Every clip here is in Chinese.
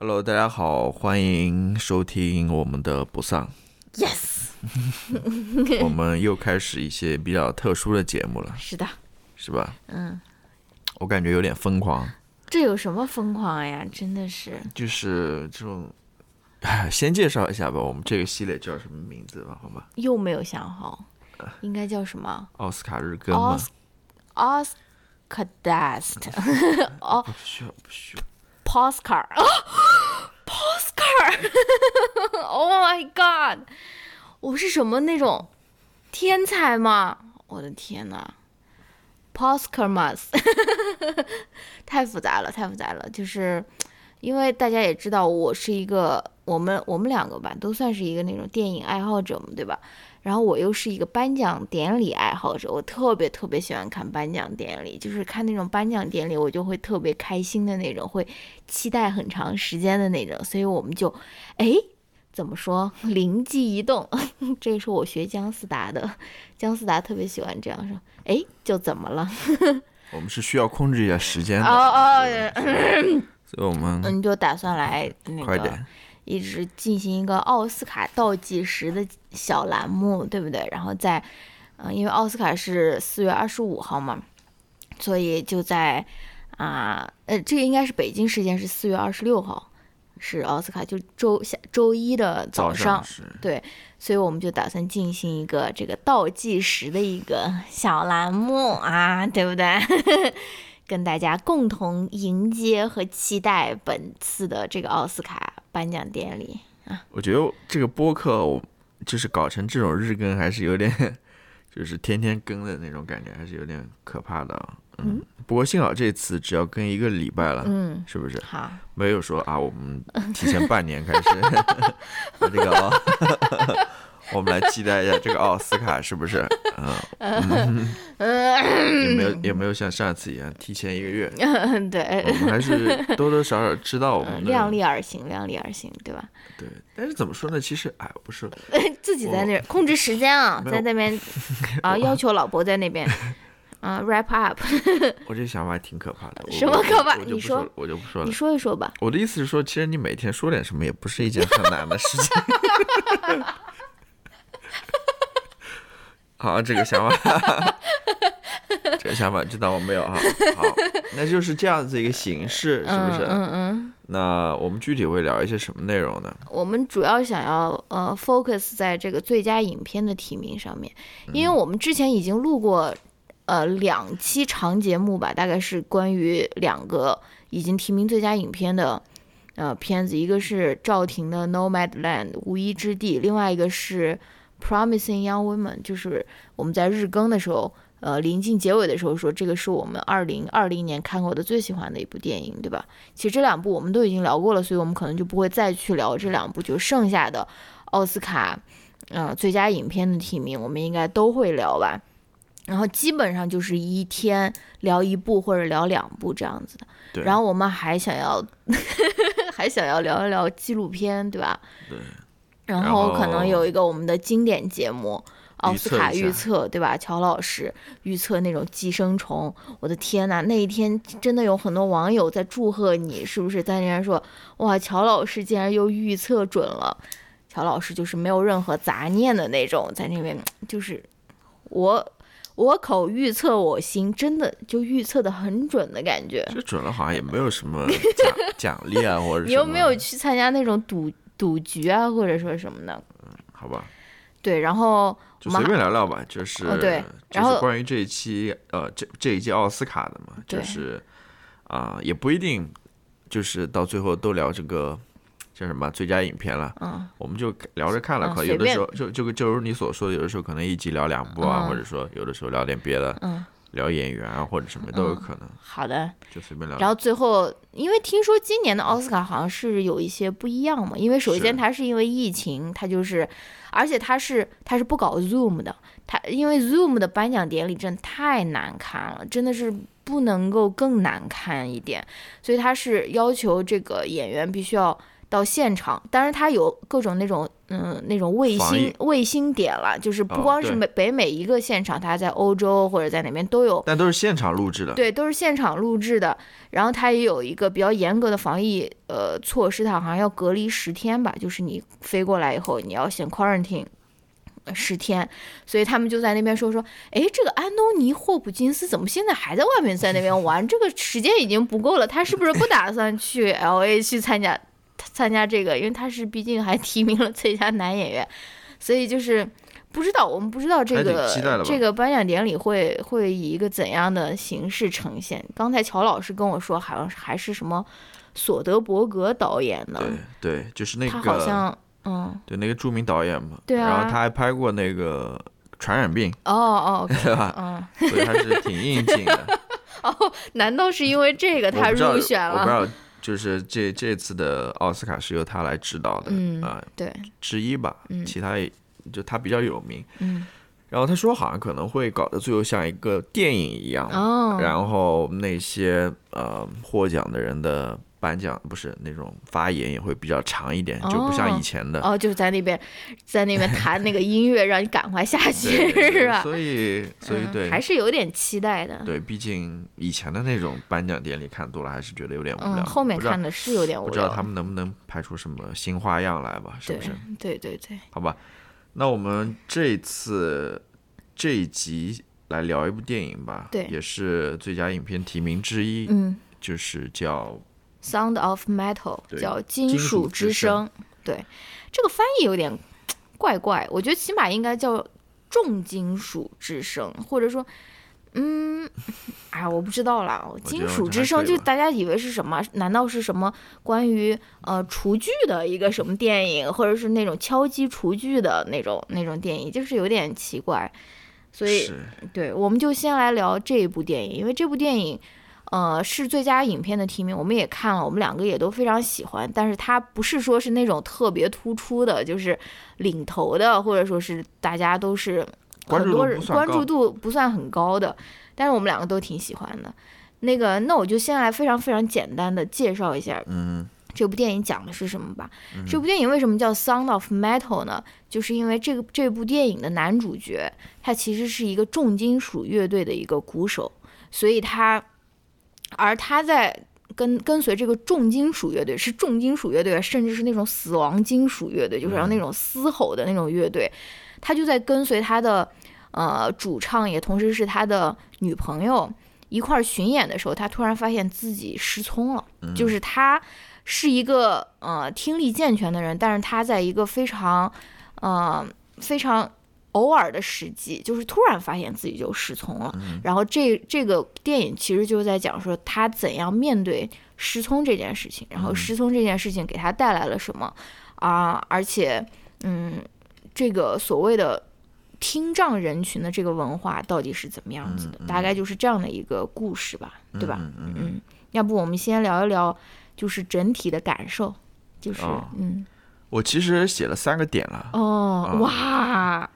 Hello，大家好，欢迎收听我们的不丧。Yes，我们又开始一些比较特殊的节目了，是的，是吧？嗯，我感觉有点疯狂，这有什么疯狂呀？真的是，就是这种。哎，先介绍一下吧，我们这个系列叫什么名字吧？好吧，又没有想好，应该叫什么奥斯卡日更吗？？Os Oscardast，哦不需要，不需要。，Postcard，啊 Oh my God，我是什么那种天才吗？我的天呐 p o s c a r m a s 太复杂了，太复杂了，就是因为大家也知道，我是一个我们我们两个吧，都算是一个那种电影爱好者嘛，对吧？然后我又是一个颁奖典礼爱好者，我特别特别喜欢看颁奖典礼，就是看那种颁奖典礼，我就会特别开心的那种，会期待很长时间的那种，所以我们就，哎，怎么说，灵机一动，这个是我学姜思达的，姜思达特别喜欢这样说，哎，就怎么了？我们是需要控制一下时间哦的，哦，所以我们嗯，就打算来那个快点。一直进行一个奥斯卡倒计时的小栏目，对不对？然后在，嗯、因为奥斯卡是四月二十五号嘛，所以就在啊，呃，这个应该是北京时间是四月二十六号，是奥斯卡，就周下周一的早上，是对，所以我们就打算进行一个这个倒计时的一个小栏目啊，对不对？跟大家共同迎接和期待本次的这个奥斯卡颁奖典礼。我觉得这个播客，我就是搞成这种日更，还是有点，就是天天更的那种感觉，还是有点可怕的啊。嗯，不过幸好这次只要更一个礼拜了，嗯，是不是？好，没有说啊，我们提前半年开始。把这个啊，我们来期待一下这个奥斯卡 是不是？嗯，有没有有没有像上次一样提前一个月？对，我们还是多多少少知道我们量力而行，量力而行，对吧？对，但是怎么说呢？其实哎，不是，自己在那儿控制时间啊，在那边啊，要求老婆在那边啊 wrap up，我这想法还挺可怕的。我什么可怕你说我就不说了你。说一说吧。我的意思是说，其实你每天说点什么也不是一件很难的事情。好，这个想法，这个想法知道我没有哈。好，那就是这样子一个形式，是不是？嗯嗯。那我们具体会聊一些什么内容呢？我们主要想要呃 focus 在这个最佳影片的提名上面，因为我们之前已经录过呃两期长节目吧，大概是关于两个已经提名最佳影片的呃片子，一个是赵婷的《Nomadland》无依之地，另外一个是《Promising Young Women》，就是我们在日更的时候。呃，临近结尾的时候说，这个是我们二零二零年看过的最喜欢的一部电影，对吧？其实这两部我们都已经聊过了，所以我们可能就不会再去聊这两部，就剩下的奥斯卡，呃，最佳影片的提名，我们应该都会聊吧。然后基本上就是一天聊一部或者聊两部这样子的。对，然后我们还想要，还想要聊一聊纪录片，对吧？对。然然后可能有一个我们的经典节目。奥斯卡预测，对吧？乔老师预测那种寄生虫，我的天呐，那一天真的有很多网友在祝贺你，是不是？在那边说，哇，乔老师竟然又预测准了。乔老师就是没有任何杂念的那种，在那边就是我我口预测我心，真的就预测的很准的感觉。这准了，好像也没有什么 奖奖励啊，或者你又没有去参加那种赌赌局啊，或者说什么的？嗯好吧，对，然后就随便聊聊吧，就是、哦对就然后是关于这一期呃这这一届奥斯卡的嘛，就是啊、也不一定就是到最后都聊这个叫什么最佳影片了，嗯，我们就聊着看了，可有的时候就就就如你所说的，有的时候可能一集聊两部啊，嗯或者说有的时候聊点别的，嗯，聊演员啊或者什么都有可能，好的。就随便聊。然后最后，因为听说今年的奥斯卡好像是有一些不一样嘛，因为首先是它是因为疫情，它就是，而且它是它是不搞 Zoom 的，它因为 Zoom 的颁奖典礼真的太难看了，真的是不能够更难看一点，所以它是要求这个演员必须要到现场，当然它有各种那种嗯那种卫星卫星点了，就是不光是美北美一个现场，它在欧洲或者在哪边都有。但都是现场录制的。对，都是现场录制的，然后他也有一个比较严格的防疫呃措施，它好像要隔离十天吧，就是你飞过来以后，你要先 quarantine 呃十天，所以他们就在那边说说，哎，这个安东尼霍普金斯怎么现在还在外面在那边玩？这个时间已经不够了，他是不是不打算去 L A 去参加参加这个？因为他是毕竟还提名了最佳男演员，所以就是。不知道，我们不知道这个这个颁奖典礼会会以一个怎样的形式呈现。刚才乔老师跟我说，好像还是什么索德伯格导演的，对对，就是那他好个像嗯，对那个著名导演嘛。对啊然后他还拍过那个传染病，哦 哦，对吧？嗯，所以他是挺应景的。哦难道是因为这个他入选了？我不知道，就是这这次的奥斯卡是由他来指导的，嗯啊、对，之一吧。嗯其他也就他比较有名。嗯，然后他说好像可能会搞得最后像一个电影一样，哦，然后那些呃获奖的人的颁奖不是那种发言也会比较长一点，就不像以前的。哦，就是在那边在那边弹那个音乐，让你赶快下去，是吧？所以所以嗯对、还是有点期待的。对，毕竟以前的那种颁奖典礼看多了，还是觉得有点无聊。嗯，后面看的是有点无聊。不知道他们能不能拍出什么新花样来吧？是不是？对对对，好吧，那我们这次这一集来聊一部电影吧，对也是最佳影片提名之一，嗯，就是叫《Sound of Metal》叫《金金属之声》，对，这个翻译有点怪怪，我觉得起码应该叫重金属之声，或者说。嗯，哎，我不知道啦。金属之声，就大家以为是什么？难道是什么关于呃厨具的一个什么电影，或者是那种敲击厨具的那种那种电影？就是有点奇怪。所以对，我们就先来聊这一部电影，因为这部电影，呃，是最佳影片的提名，我们也看了，我们两个也都非常喜欢。但是它不是说是那种特别突出的，就是领头的，或者说是大家都是关注度很多人关注度不算很高的，但是我们两个都挺喜欢的。那个，那我就先来非常非常简单的介绍一下，嗯，这部电影讲的是什么吧。这部电影为什么叫《Sound of Metal》呢？就是因为这个这部电影的男主角他其实是一个重金属乐队的一个鼓手，所以他，而他在跟跟随这个重金属乐队，是重金属乐队，甚至是那种死亡金属乐队，就是像那种嘶吼的那种乐队，他就在跟随他的呃主唱，也同时是他的女朋友一块儿巡演的时候，他突然发现自己失聪了，就是他是一个呃听力健全的人，但是他在一个非常呃非常偶尔的时机，就是突然发现自己就失聪了。然后这这个电影其实就是在讲说他怎样面对失聪这件事情，然后失聪这件事情给他带来了什么啊、而且嗯，这个所谓的。听障人群的这个文化到底是怎么样子的？大概就是这样的一个故事吧，对吧？嗯嗯嗯，要不我们先聊一聊，就是整体的感受，就是、哦嗯，我其实写了三个点了，哦，哇，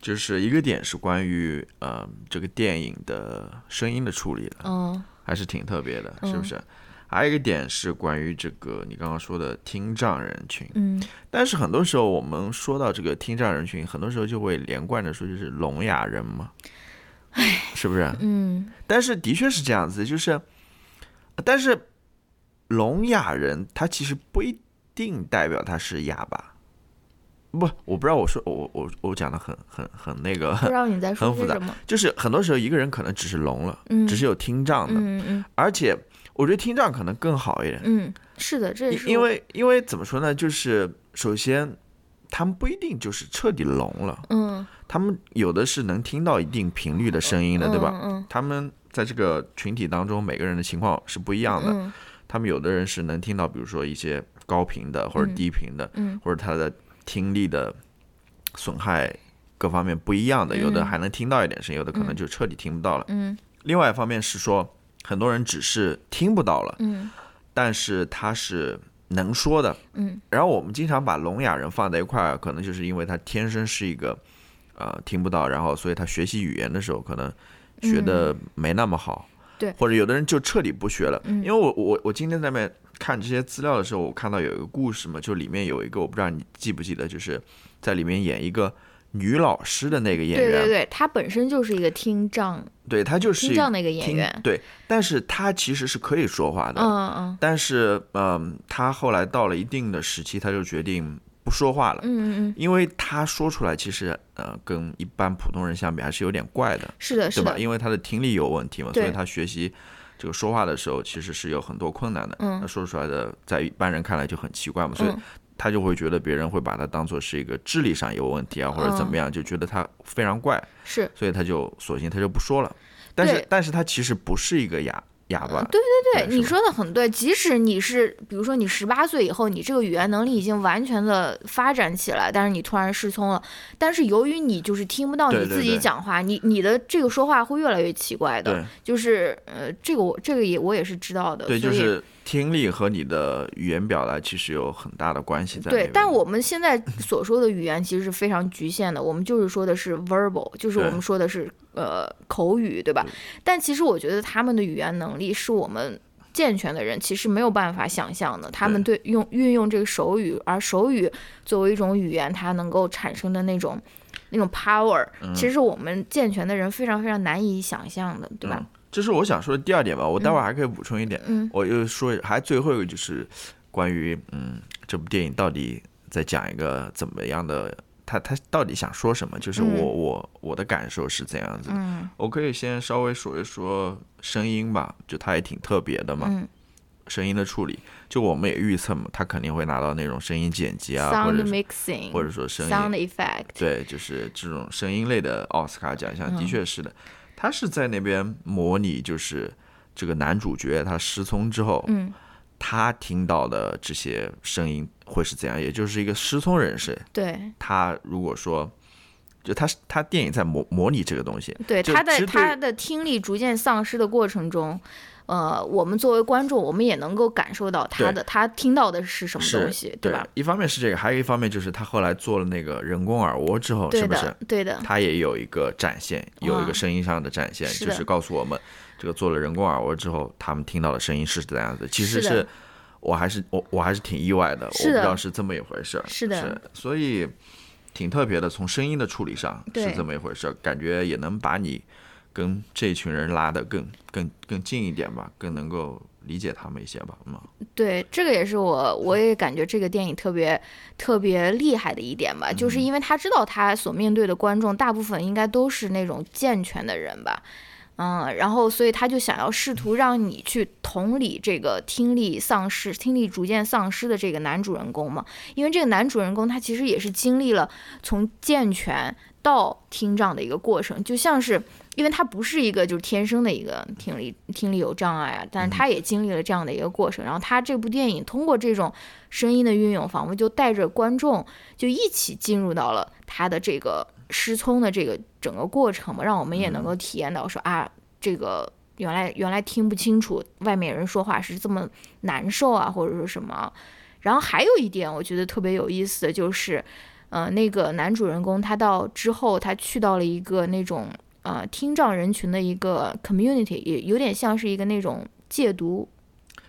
就是一个点是关于呃这个电影的声音的处理的，嗯还是挺特别的，是不是？还有一个点是关于这个你刚刚说的听障人群，嗯但是很多时候我们说到这个听障人群，很多时候就会连贯着说就是聋哑人嘛，是不是？嗯但是的确是这样子，就是，但是聋哑人他其实不一定代表他是哑巴。不，我不知道我说我我我讲的很很很那个，不知道你在说很复杂就是很多时候一个人可能只是聋了，嗯只是有听障的，嗯嗯而且我觉得听障可能更好一点，嗯，是的，这也是因为因为怎么说呢，就是首先他们不一定就是彻底聋了，嗯他们有的是能听到一定频率的声音的，对吧？嗯他们在这个群体当中，每个人的情况是不一样的。嗯他们有的人是能听到，比如说一些高频的或者低频的，嗯或者他的听力的损害各方面不一样的，有的嗯还能听到一点声，有的可能就彻底听不到了。嗯另外一方面是说，很多人只是听不到了，嗯但是他是能说的。嗯然后我们经常把聋哑人放在一块儿，可能就是因为他天生是一个呃听不到，然后所以他学习语言的时候可能学的没那么好。对或者有的人就彻底不学了，嗯因为我我我今天在那边看这些资料的时候，我看到有一个故事嘛，就里面有一个我不知道你记不记得，就是在里面演一个女老师的那个演员，对对对，她本身就是一个听障，对她就是听障的一个演员，对，但是她其实是可以说话的，嗯嗯，但是嗯，她后来到了一定的时期，她就决定不说话了，嗯嗯嗯，因为她说出来其实呃跟一般普通人相比还是有点怪的，是的，是对吧？因为她的听力有问题嘛，所以对她学习。这个说话的时候其实是有很多困难的，嗯。那说出来的在一般人看来就很奇怪嘛，所以嗯。他就会觉得别人会把他当做是一个智力上有问题啊，或者怎么样，就觉得他非常怪，是。所以他就索性他就不说了。但是但是他其实不是一个哑哑巴，对对对，你说的很对。即使你是，比如说你十八岁以后，你这个语言能力已经完全的发展起来，但是你突然失聪了，但是由于你就是听不到你自己对对对讲话，你你的这个说话会越来越奇怪的。就是呃，这个我这个也我也是知道的。对，就所以是听力和你的语言表达其实有很大的关系在对但我们现在所说的语言其实是非常局限的，我们就是说的是 verbal，就是我们说的是呃口语，对吧？但其实我觉得他们的语言能力是我们健全的人其实没有办法想象的，他们对。用运用这个手语，而手语作为一种语言，它能够产生的那种那种 power，、其实是我们健全的人非常非常难以想象的，对吧？嗯这是我想说的第二点吧。我待会儿还可以补充一点，嗯我又说还最后一个就是关于嗯这部电影到底在讲一个怎么样的。他他到底想说什么？就是我、嗯我我的感受是怎样子的。嗯我可以先稍微说一说声音吧，就他也挺特别的嘛，嗯声音的处理，就我们也预测嘛，他肯定会拿到那种声音剪辑啊，或，sound 者 mixing，或者说声音 sound effect，对，就是这种声音类的奥斯卡奖项，的嗯确是的。他是在那边模拟，就是这个男主角他失聪之后，嗯，他听到的这些声音会是怎样？也就是一个失聪人士，对他如果说，就他他电影在模模拟这个东西，对，他的其实对他的听力逐渐丧失的过程中，呃，我们作为观众，我们也能够感受到他的他听到的是什么东西，对吧？？一方面是这个，还有一方面就是他后来做了那个人工耳蜗之后，是不是，对的，他也有一个展现，有一个声音上的展现，就是告诉我们，这个做了人工耳蜗之后，他们听到的声音是怎样子。其实是，我还是我我还是挺意外的，我不知道是这么一回事儿。是的所以挺特别的，从声音的处理上是这么一回事儿，感觉也能把你跟这群人拉得更更更近一点吧，更能够理解他们一些吧，嗯。对，这个也是我我也感觉这个电影特别特别厉害的一点吧，嗯就是因为他知道他所面对的观众大部分应该都是那种健全的人吧。嗯，然后所以他就想要试图让你去同理这个听力丧失、听力逐渐丧失的这个男主人公嘛，因为这个男主人公他其实也是经历了从健全到听障的一个过程，就像是因为他不是一个就是天生的一个听力听力有障碍啊，但是他也经历了这样的一个过程。然后他这部电影通过这种声音的运用，仿佛就带着观众就一起进入到了他的这个失聪的这个整个过程嘛，让我们也能够体验到说啊，这个原来原来听不清楚外面人说话是这么难受啊，或者说什么。然后还有一点我觉得特别有意思的就是，呃，那个男主人公他到之后他去到了一个那种呃听障人群的一个 community，也有点像是一个那种戒毒，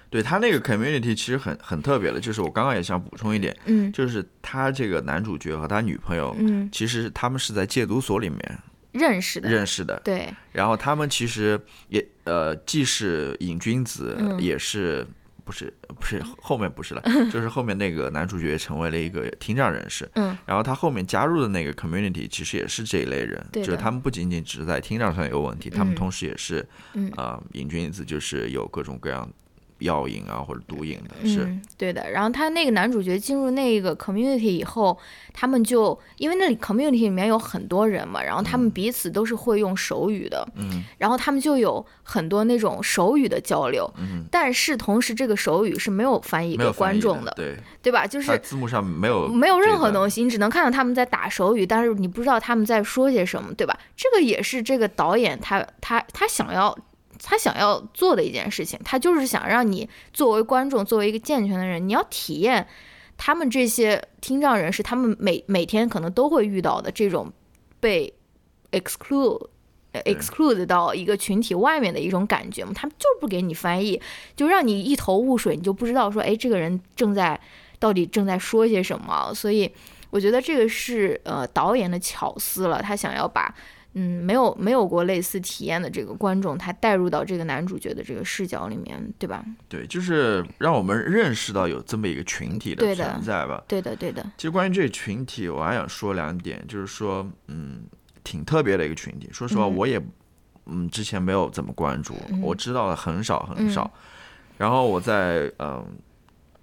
对他那个 community 其实很很特别的，就是我刚刚也想补充一点，嗯就是他这个男主角和他女朋友，嗯，其实他们是在戒毒所里面认识的，认识的，对，然后他们其实也呃，既是瘾君子，嗯也是不是不是后面不是了，就是后面那个男主角成为了一个听障人士，嗯，然后他后面加入的那个 community 其实也是这一类人，就是他们不仅仅只是在听障上有问题，他们嗯同时也是嗯呃瘾君子，就是有各种各样药瘾啊或者毒瘾的，是嗯，对的。然后他那个男主角进入那个 community 以后，他们就因为那里 community 里面有很多人嘛，然后他们彼此都是会用手语的，嗯，然后他们就有很多那种手语的交流，嗯，但是同时这个手语是没有翻译给观众的，对，对吧？就是字幕上没有没有任何。东西，你只能看到他们在打手语，但是你不知道他们在说些什么，对吧？这个也是这个导演他他他想要他想要做的一件事情，他就是想让你作为观众，作为一个健全的人，你要体验他们这些听障人士，他们每每天可能都会遇到的这种被 exclude 呃 exclude 到一个群体外面的一种感觉嘛，他们就是不给你翻译，就让你一头雾水，你就不知道说，哎，这个人正在到底正在说些什么。所以我觉得这个是呃导演的巧思了，他想要把嗯没有没有过类似体验的这个观众，他带入到这个男主角的这个视角里面，对吧？对，就是让我们认识到有这么一个群体的存在吧。对的，对的，其实关于这个群体，我还想说两点，就是说，嗯，挺特别的一个群体。说实话，嗯我也，嗯，之前没有怎么关注，嗯我知道的很少很少。然后我在嗯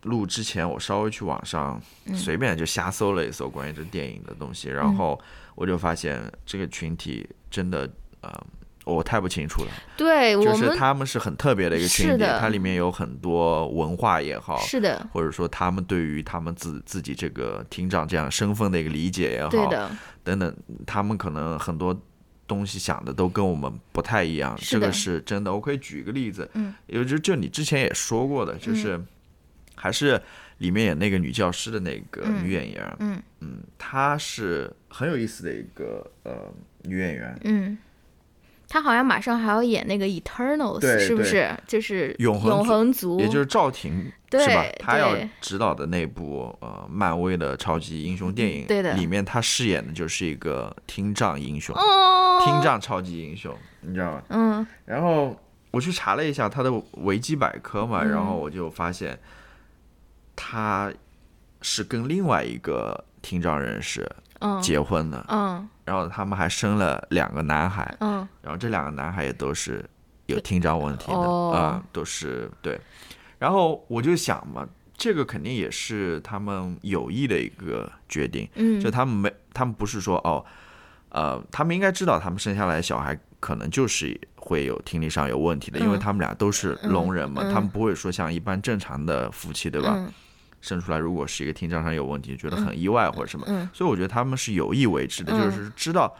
录之前，我稍微去网上嗯随便就瞎搜了一搜关于这电影的东西，然后我就发现这个群体真的，呃，我太不清楚了。对就是他们是很特别的一个群体，它里面有很多文化也好，是的，或者说他们对于他们自自己这个厅长这样身份的一个理解也好，对的，等等，他们可能很多东西想的都跟我们不太一样，这个是真的。我可以举一个例子，嗯，也就就你之前也说过的，就是、还是里面演那个女教师的那个女演员，嗯。嗯，她是很有意思的一个呃女演员，嗯。她好像马上还要演那个 Eternals，是不是？就是永恒永恒族，也就是赵婷对是吧？她要对。指导的那部呃漫威的超级英雄电影，对的。里面她饰演的就是一个听障英雄，哦，听障超级英雄，你知道吗？嗯。然后我去查了一下他的维基百科嘛，嗯。然后我就发现他是跟另外一个听障人士嗯。结婚的，嗯。然后他们还生了两个男孩，嗯。然后这两个男孩也都是有听障问题的，啊、哦都是对。然后我就想嘛，这个肯定也是他们有意的一个决定，嗯，就他们没，他们不是说哦，呃，他们应该知道他们生下来的小孩可能就是会有听力上有问题的，因为嗯他们俩都是聋人嘛，嗯。他们不会说像一般正常的夫妻，对吧？嗯生出来如果是一个听障上有问题，觉得很意外或者什么，嗯所以我觉得他们是有意为之的，嗯就是知道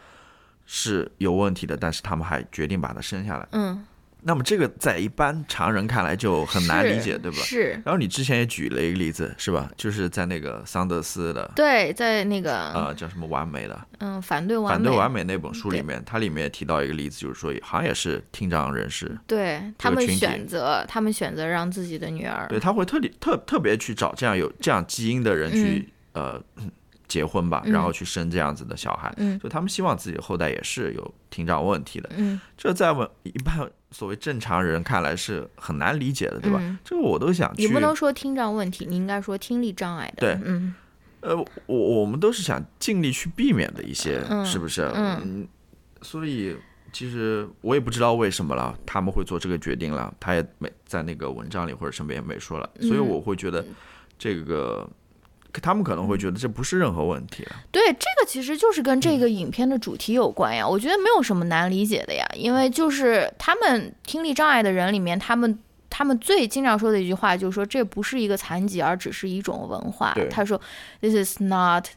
是有问题的，但是他们还决定把它生下来。嗯，那么这个在一般常人看来就很难理解，对吧？是，然后你之前也举了一个例子，是吧？就是在那个桑德斯的对，在那个呃叫什么完美的嗯反对完美，反对完美那本书里面，它里面也提到一个例子，就是说好像也是听障人士，对他们选择，他们选择让自己的女儿，对他会特地特特别去找这样有这样基因的人去、呃 结婚吧，嗯然后去生这样子的小孩，嗯就他们希望自己的后代也是有听障问题的，嗯这在我们一般所谓正常人看来是很难理解的，对吧？嗯这个我都想去，你不能说听障问题，你应该说听力障碍的，对嗯呃，我我们都是想尽力去避免的一些，嗯是不是？嗯所以其实我也不知道为什么了，他们会做这个决定了，他也没在那个文章里或者什么也没说了，所以嗯我会觉得这个。他们可能会觉得这不是任何问题了，对，这个其实就是跟这个影片的主题有关呀。我觉得没有什么难理解的呀，因为就是他们听力障碍的人里面，他们他们最经常说的一句话就是说，这不是一个残疾，而只是一种文化。他说，This is not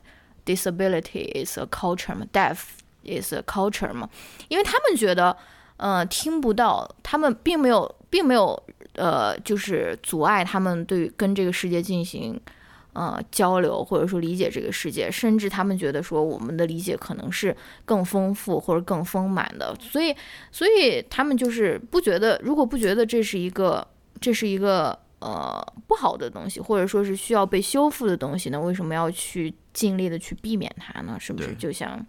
disability, it's a culture 嘛，deaf is a culture 嘛，因为他们觉得，呃，听不到，他们并没有，并没有，呃，就是阻碍他们对跟这个世界进行。呃，交流或者说理解这个世界，甚至他们觉得说我们的理解可能是更丰富或者更丰满的，所以，所以他们就是不觉得，如果不觉得这是一个，这是一个呃不好的东西，或者说是需要被修复的东西呢，为什么要去尽力的去避免它呢？是不是就像？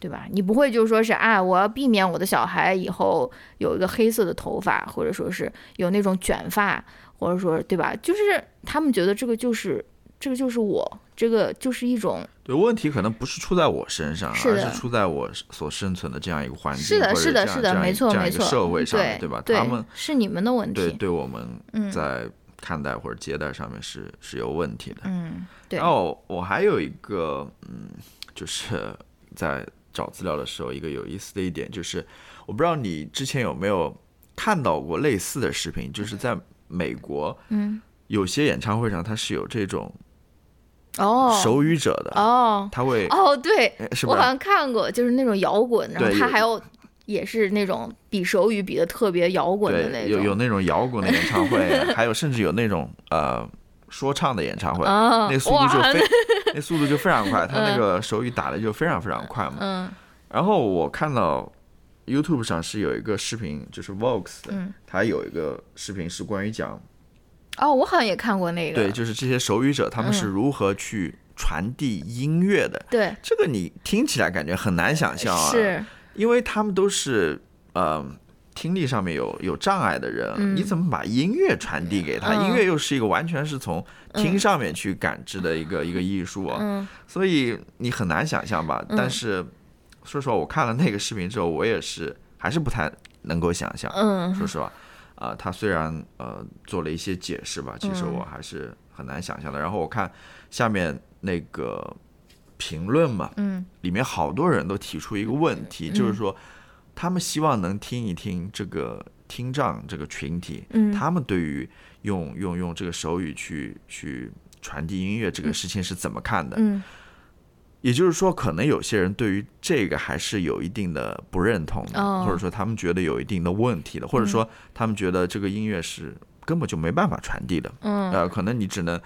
对吧？你不会就说是啊，我要避免我的小孩以后有一个黑色的头发，或者说是有那种卷发，或者说对吧？就是他们觉得这个就是这个就是我，这个就是一种对问题可能不是出在我身上，是而是出在我所生存的这样一个环境，是的，是的，是的，这样这样没错，这样一个没错，社会上面，对吧？对他们是你们的问题，对对我们嗯在看待或者接待上面是是有问题的。嗯，对然，后我还有一个，嗯，就是在找资料的时候，一个有意思的一点就是，我不知道你之前有没有看到过类似的视频，就是在美国，嗯，有些演唱会上它是有这种哦，手语者的，哦，他会，哦，对，哎是？我好像看过，就是那种摇滚，然后他还有也是那种比手语比的特别摇滚的那，种，有有那种摇滚的演唱会，还有甚至有那种呃说唱的演唱会，啊，那速度就，非那速度就非常快，他那个手语打的就非常非常快嘛。嗯。然后我看到 YouTube 上是有一个视频，就是 Vox 的，嗯。它有一个视频是关于讲，哦，我好像也看过那个。对，就是这些手语者他们是嗯如何去传递音乐的。对这个你听起来感觉很难想象啊，是，因为他们都是呃听力上面有有障碍的人，你怎么把音乐传递给他？嗯音乐又是一个完全是从听上面去感知的一个、一个艺术啊，嗯所以你很难想象吧？但是说实话，我看了那个视频之后，我也是还是不太能够想象。嗯说实话，啊、他虽然呃做了一些解释吧，其实嗯。我还是很难想象的。然后我看下面那个评论嘛，嗯。里面好多人都提出一个问题，就是说他们希望能听一听这个听障这个群体，嗯。他们对于用用用这个手语去去传递音乐这个事情是怎么看的。嗯也就是说，可能有些人对于这个还是有一定的不认同的，哦或者说他们觉得有一定的问题的，或者说他们觉得这个音乐是根本就没办法传递的。嗯呃，可能你只能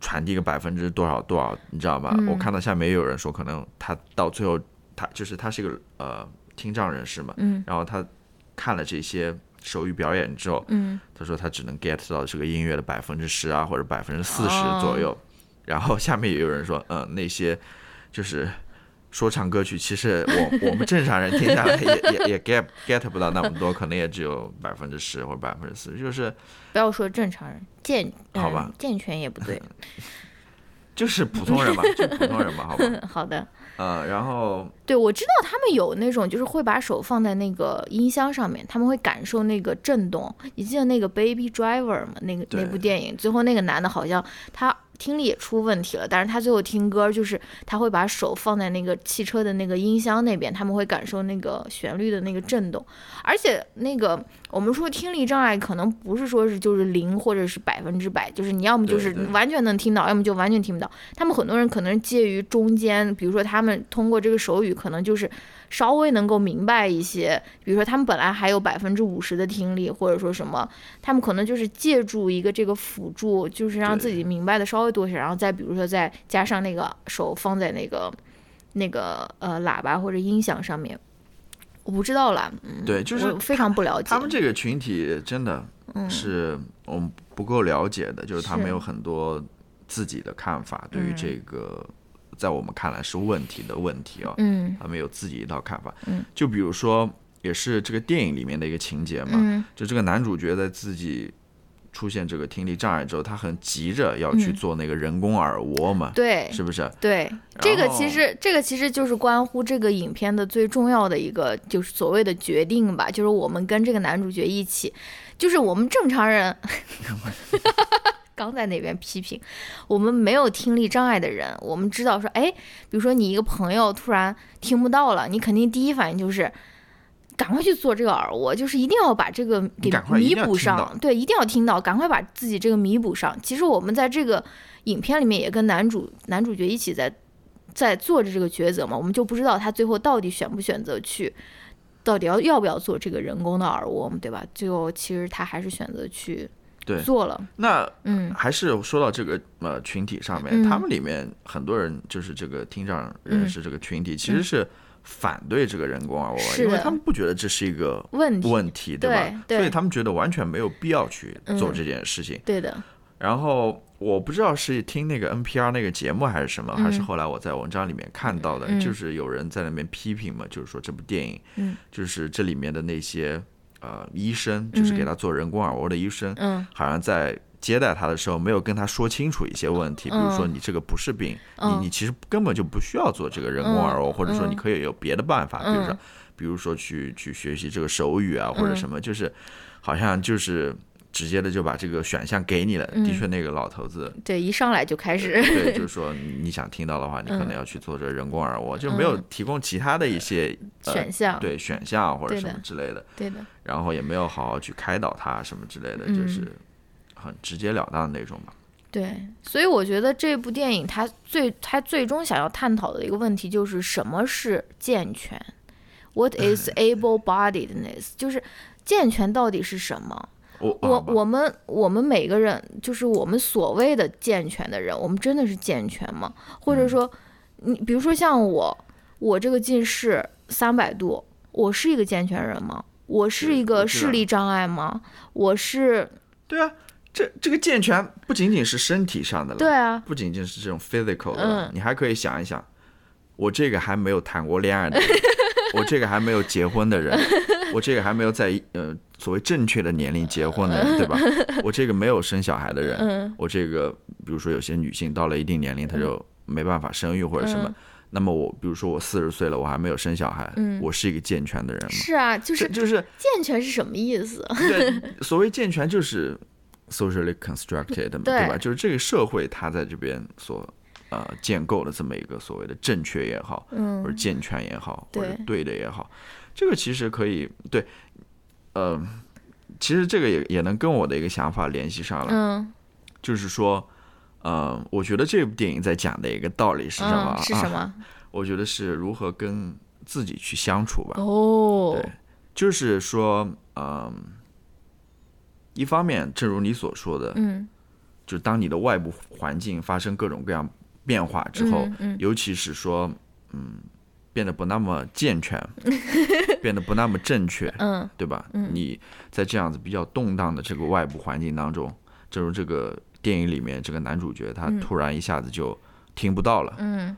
传递个百分之多少多少，你知道吗？嗯我看到下面也有人说，可能他到最后，他就是他是一个呃听障人士嘛，嗯然后他看了这些手语表演之后，嗯他说他只能 get 到这个音乐的百分之十啊，或者百分之四十哦左右。然后下面也有人说，嗯，那些就是说唱歌曲，其实我我们正常人听下来也也也 get get 不到那么多，可能也只有百分之十或者百分之四十，就是不要说正常人，健好吧嗯健全也不对。就是普通人嘛，就普通人嘛，好吧。好的，呃，然后对我知道他们有那种就是会把手放在那个音箱上面，他们会感受那个震动。你记得那个 Baby Driver 吗？那个那部电影，最后那个男的好像他听力也出问题了，但是他最后听歌就是他会把手放在那个汽车的那个音箱那边，他们会感受那个旋律的那个震动。而且那个我们说听力障碍可能不是说是就是零或者是百分之百，就是你要么就是完全能听到，要么就完全听不到。他们很多人可能介于中间，比如说他们通过这个手语，可能就是稍微能够明白一些，比如说他们本来还有百分之五十的听力，或者说什么，他们可能就是借助一个这个辅助，就是让自己明白的稍微多些，然后再比如说再加上那个手放在那个那个呃喇叭或者音响上面。我不知道啦，嗯，对，就是非常不了解。他们这个群体真的是我们不够了解的，就是他们有很多自己的看法，对于嗯这个在我们看来是问题的问题啊，嗯他们有自己一套看法。嗯，就比如说，也是这个电影里面的一个情节嘛，嗯就这个男主角在自己出现这个听力障碍之后，他很急着要去嗯做那个人工耳蜗嘛，对是不是？对，这个其实这个其实就是关乎这个影片的最重要的一个，就是所谓的决定吧，就是我们跟这个男主角一起，就是我们正常人。刚在那边批评我们没有听力障碍的人，我们知道说，哎，比如说你一个朋友突然听不到了，你肯定第一反应就是赶快去做这个耳蜗，就是一定要把这个给弥补上，对，一定要听到，赶快把自己这个弥补上。其实我们在这个影片里面也跟男主男主角一起在在做着这个抉择嘛，我们就不知道他最后到底选不选择去，到底要要不要做这个人工的耳蜗嘛，对吧？最后其实他还是选择去对。做了，那嗯。还是说到这个呃群体上面，嗯。他们里面很多人就是这个听障人士这个群体，其实嗯是反对这个人工耳蜗，因为他们不觉得这是一个问题，问题，吧？对对。所以他们觉得完全没有必要去做嗯。这件事情。对的，然后我不知道是听那个 NPR 那个节目还是什么，嗯。还是后来我在文章里面看到的，嗯。就是有人在那边批评嘛，就是说这部电影，嗯。就是这里面的那些呃医生，就是给他做人工耳蜗的医生，嗯。好像在接待他的时候没有跟他说清楚一些问题，比如说嗯你这个不是病，嗯。你你其实根本就不需要做这个人工耳蜗，嗯。或者说你可以有别的办法，比如说嗯比如说去去学习这个手语啊，或者嗯。什么，就是好像就是直接的就把这个选项给你了。的嗯确，那个老头子。对，一上来就开始，对，就是说你你想听到的话，你可能要去做这人工耳蜗，就没有嗯提供其他的一些、呃选项，对选项或者什么之类的，对的，然后也没有好好去开导他什么之类的，嗯就是很直截了当的那种吧。对，所以我觉得这部电影它最它最终想要探讨的一个问题就是什么是健全，What is able-bodiedness？就是健全到底是什么？我我我们我们每个人，就是我们所谓的健全的人，我们真的是健全吗？或者说，你比如说像我，我这个近视三百度，我是一个健全人吗？我是一个视力障碍吗？我是对啊，这这个健全不仅仅是身体上的了，对啊，不仅仅是这种 physical 的，嗯你还可以想一想，我这个还没有谈过恋爱的人，我这个还没有结婚的人，我这个还没有在呃所谓正确的年龄结婚的人，对吧？我这个没有生小孩的人，嗯我这个比如说有些女性到了一定年龄，她就没办法生育或者什么。嗯那么我比如说我四十岁了，我还没有生小孩，嗯我是一个健全的人吗？是啊，就是就是健全是什么意思？对，所谓健全就是 socially constructed 嘛，对对吧？就是这个社会它在这边所呃建构的这么一个所谓的正确也好，嗯或者健全也好，或者对对的也好，这个其实可以对，呃，其实这个也也能跟我的一个想法联系上了，嗯就是说。呃，我觉得这部电影在讲的一个道理是什么？嗯，是什啊？么？我觉得是如何跟自己去相处吧。哦对，就是说，嗯，一方面，正如你所说的，嗯就当你的外部环境发生各种各样变化之后，嗯嗯尤其是说，嗯，变得不那么健全，变得不那么正确，嗯对吧？你在这样子比较动荡的这个外部环境当中，正如这个电影里面这个男主角，他突然一下子就听不到了，嗯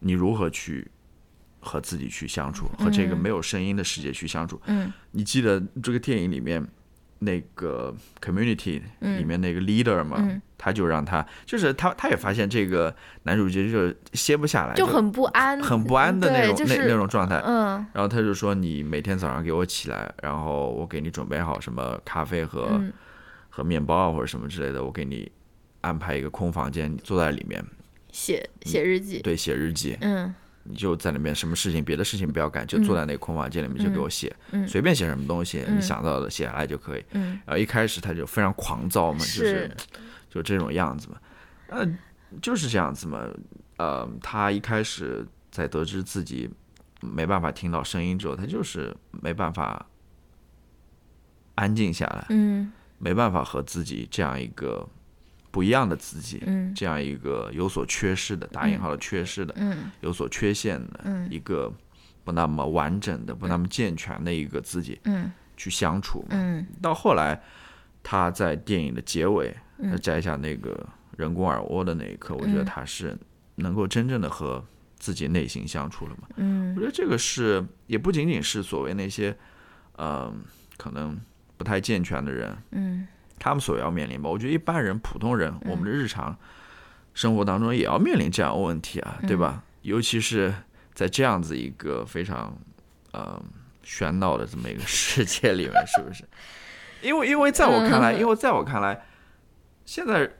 你如何去和自己去相处，和这个没有声音的世界去相处？嗯你记得这个电影里面那个 community 里面那个 leader 吗？嗯他就让他，就是他，他也发现这个男主角就歇不下来，就很不安，很不安的那种、就是那那种状态。嗯然后他就说：“你每天早上给我起来，然后我给你准备好什么咖啡和、嗯和面包啊，或者什么之类的，我给你安排一个空房间，你坐在里面，写写日记，对，写日记。嗯你就在里面，什么事情别的事情不要干，就坐在那个空房间里面就给我写，嗯随便写什么东西，你想到的写下来就可以。嗯然后一开始他就非常狂躁嘛，就是是就这种样子嘛，呃，就是这样子嘛。呃，他一开始在得知自己没办法听到声音之后，他就是没办法安静下来，嗯没办法和自己这样一个不一样的自己，嗯这样一个有所缺失的（打引号的缺失的）嗯有所缺陷的嗯一个不那么完整的、不那么健全的一个自己嗯去相处嘛。嗯到后来，他在电影的结尾，摘下那个人工耳蜗的那一刻，我觉得他是能够真正的和自己内心相处了嘛。嗯我觉得这个是也不仅仅是所谓那些，呃，可能不太健全的人，嗯他们所要面临吧。我觉得一般人、普通人，我们的日常生活当中也要面临这样的问题啊，对吧？尤其是在这样子一个非常呃喧闹的这么一个世界里面，是不是？因为因为在我看来，因为在我看来，现在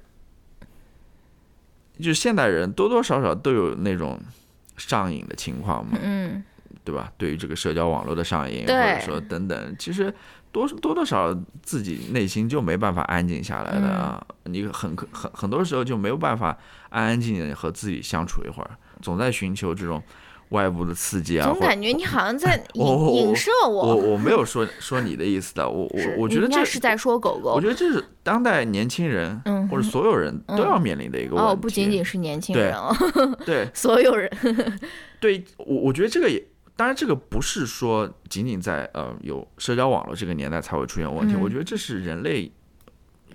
就是现代人多多少少都有那种上瘾的情况嘛，嗯对吧？对于这个社交网络的上瘾，或者说等等，其实多多多少少自己内心就没办法安静下来的啊。你很很很多时候就没有办法安安静静地和自己相处一会儿，总在寻求这种外部的刺激啊。总感觉你好像在 影影射我我我没有说说你的意思的，我我我觉得这是在说狗狗我觉得这是当代年轻人嗯或者所有人都要面临的一个问题。哦，不仅仅是年轻对人哦，对 所有人，对，我我觉得这个也，当然这个不是说仅仅在呃有社交网络这个年代才会出现问题，嗯我觉得这是人类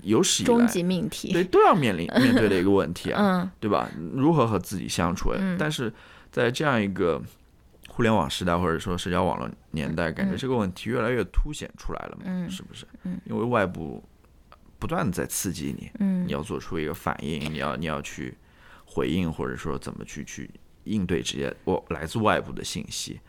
有史以来终来极命题。对都要面临面对的一个问题啊，嗯对吧？如何和自己相处？但是在这样一个互联网时代或者说社交网络年代，感觉这个问题越来越凸显出来了嘛，嗯是不是？嗯因为外部不断的在刺激你，嗯你要做出一个反应，你要你要去回应，或者说怎么去去应对这些我来自外部的信息。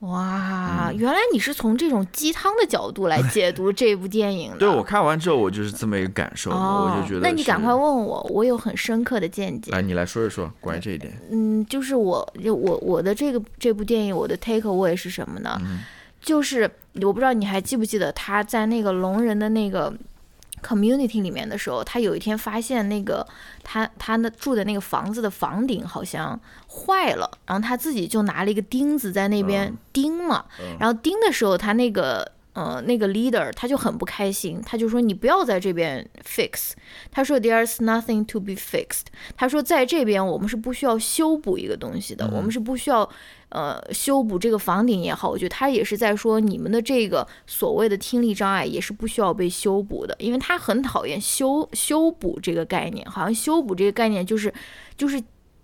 哇，嗯原来你是从这种鸡汤的角度来 解读这部电影的。对我看完之后，我就是这么一个感受我就觉得。那你赶快。问我，我有很深刻的见解。来，你来说一说关于这一点。嗯，就是我就我我的这个这部电影，我的 take away 是什么呢？嗯就是我不知道你还记不记得他在那个聋人的那个 community 里面的时候，他有一天发现那个他他那住的那个房子的房顶好像坏了，然后他自己就拿了一个钉子在那边嗯钉嘛，嗯然后钉的时候他那个。呃，那个 leader 他就很不开心，他就说你不要在这边 fix，他说 there's nothing to be fixed，他说在这边我们是不需要修补一个东西的，我们是不需要呃修补这个房顶也好，我觉得他也是在说你们的这个所谓的听力障碍也是不需要被修补的，因为他很讨厌修修补这个概念，好像修补这个概念就是就是。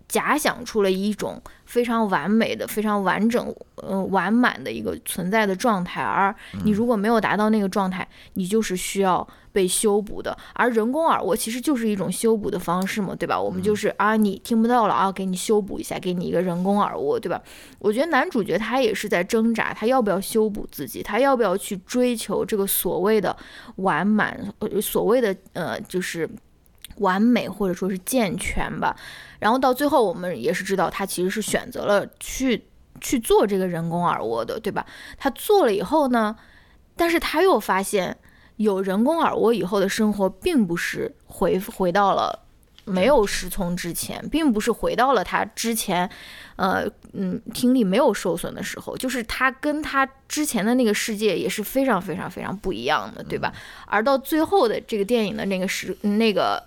假想出了一种非常完美的、非常完整、呃完满的一个存在的状态，而你如果没有达到那个状态，你就是需要被修补的。而人工耳蜗其实就是一种修补的方式嘛，对吧？我们就是啊，你听不到了啊，给你修补一下，给你一个人工耳蜗，对吧？我觉得男主角他也是在挣扎，他要不要修补自己，他要不要去追求这个所谓的完满，呃，所谓的呃，就是完美或者说是健全吧。然后到最后，我们也是知道他其实是选择了去去做这个人工耳蜗的，对吧？他做了以后呢，但是他又发现有人工耳蜗以后的生活并不是回回到了没有失聪之前，并不是回到了他之前，呃嗯听力没有受损的时候，就是他跟他之前的那个世界也是非常非常非常不一样的，对吧？而到最后的这个电影的那个时那个。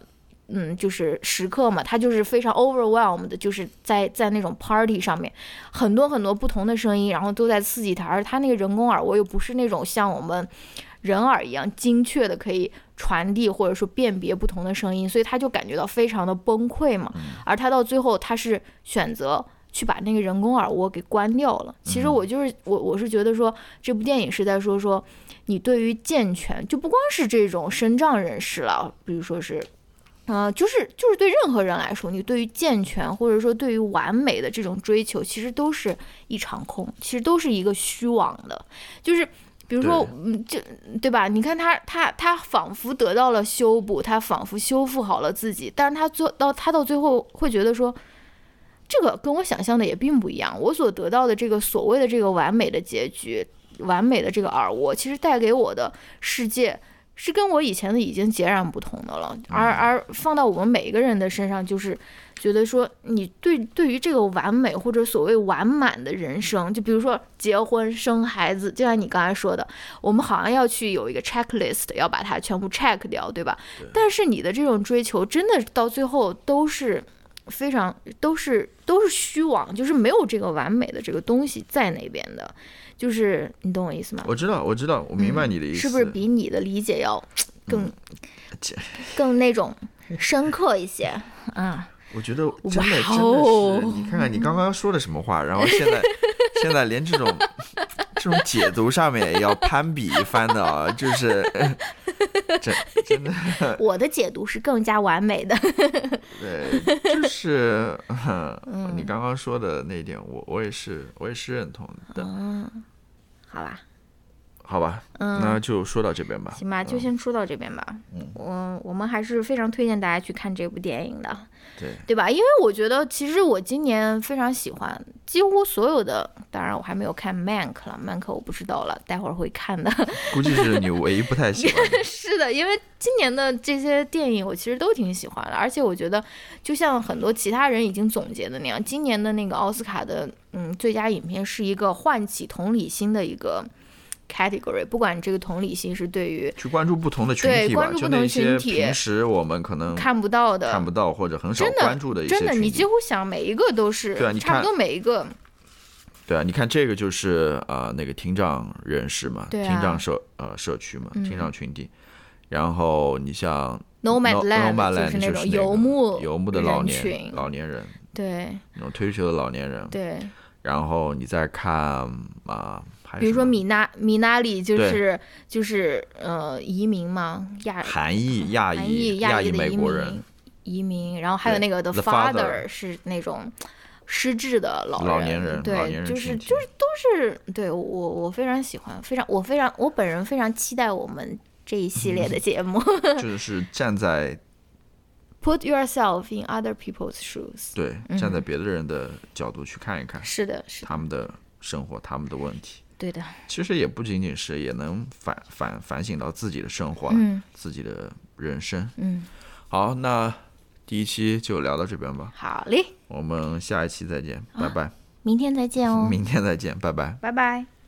嗯，就是时刻嘛，他就是非常 overwhelmed 的，就是在在那种 party 上面，很多很多不同的声音，然后都在刺激他，而他那个人工耳蜗又不是那种像我们人耳一样精确的可以传递或者说辨别不同的声音，所以他就感觉到非常的崩溃嘛。而他到最后，他是选择去把那个人工耳蜗给关掉了。其实我就是我，我是觉得说这部电影是在说说你对于健全，就不光是这种身障人士了，比如说是。呃，就是就是对任何人来说，你对于健全或者说对于完美的这种追求，其实都是一场空，其实都是一个虚妄的。就是比如说，嗯，就对吧？你看他他他仿佛得到了修补，他仿佛修复好了自己，但是他做到他到最后会觉得说，这个跟我想象的也并不一样。我所得到的这个所谓的这个完美的结局，完美的这个耳蜗，其实带给我的世界。是跟我以前的已经截然不同的了，而而放到我们每一个人的身上，就是觉得说，你对对于这个完美或者所谓完满的人生，就比如说结婚生孩子，就像你刚才说的，我们好像要去有一个 checklist，要把它全部 check 掉，对吧？但是你的这种追求，真的到最后都是非常都是都是虚妄，就是没有这个完美的这个东西在那边的。就是你懂我意思吗？我知道，我知道，我明白你的意思。是不是比你的理解要更更那种深刻一些啊？我觉得真的真的是，你看看你刚刚说的什么话，然后现在 现在连这种这种解读上面也要攀比一番的啊，就是 真 真的。我的解读是更加完美的。对，就是你刚刚说的那一点，我我也是我也是认同的。嗯，好吧。好吧，嗯，那就说到这边吧。行吧，就先说到这边吧。嗯，我我们还是非常推荐大家去看这部电影的。对，对吧？因为我觉得，其实我今年非常喜欢几乎所有的，当然我还没有看《Mank》了，《Mank》我不知道了，待会儿会看的。估计是你唯一不太喜欢。是的，因为今年的这些电影我其实都挺喜欢的，而且我觉得，就像很多其他人已经总结的那样，今年的那个奥斯卡的嗯最佳影片是一个唤起同理心的一个。category，不管这个同理心是对于去关注不同的群体吧，就那些平时我们可能看不到的、看不到或者很少关注的一些真的，你几乎想每一个都是，对啊，你差不多每一个。对啊，你看这个就是呃那个听障人士嘛，听障社呃社区嘛，听障群体。然后你像 Nomadland 就是那种游牧游牧的老年老年人，对那种退休的老年人，对。然后你再看啊。比如说米纳米纳里就是就是呃移民嘛亚韩裔亚裔亚裔美国人移民，然后还有那个 The Father 是那种失智的老老年人，对，就是就是都是对我我非常喜欢，非常我非常我本人非常期待我们这一系列的节目，就是站在 Put yourself in other people's shoes，对，站在别的人的角度去看一看，是的，是他们的生活，他们的问题。对的，其实也不仅仅是，也能反反反省到自己的生活，嗯自己的人生。嗯，好，那第一期就聊到这边吧。好嘞，我们下一期再见，拜拜。明天再见哦。明天再见，拜拜。拜拜。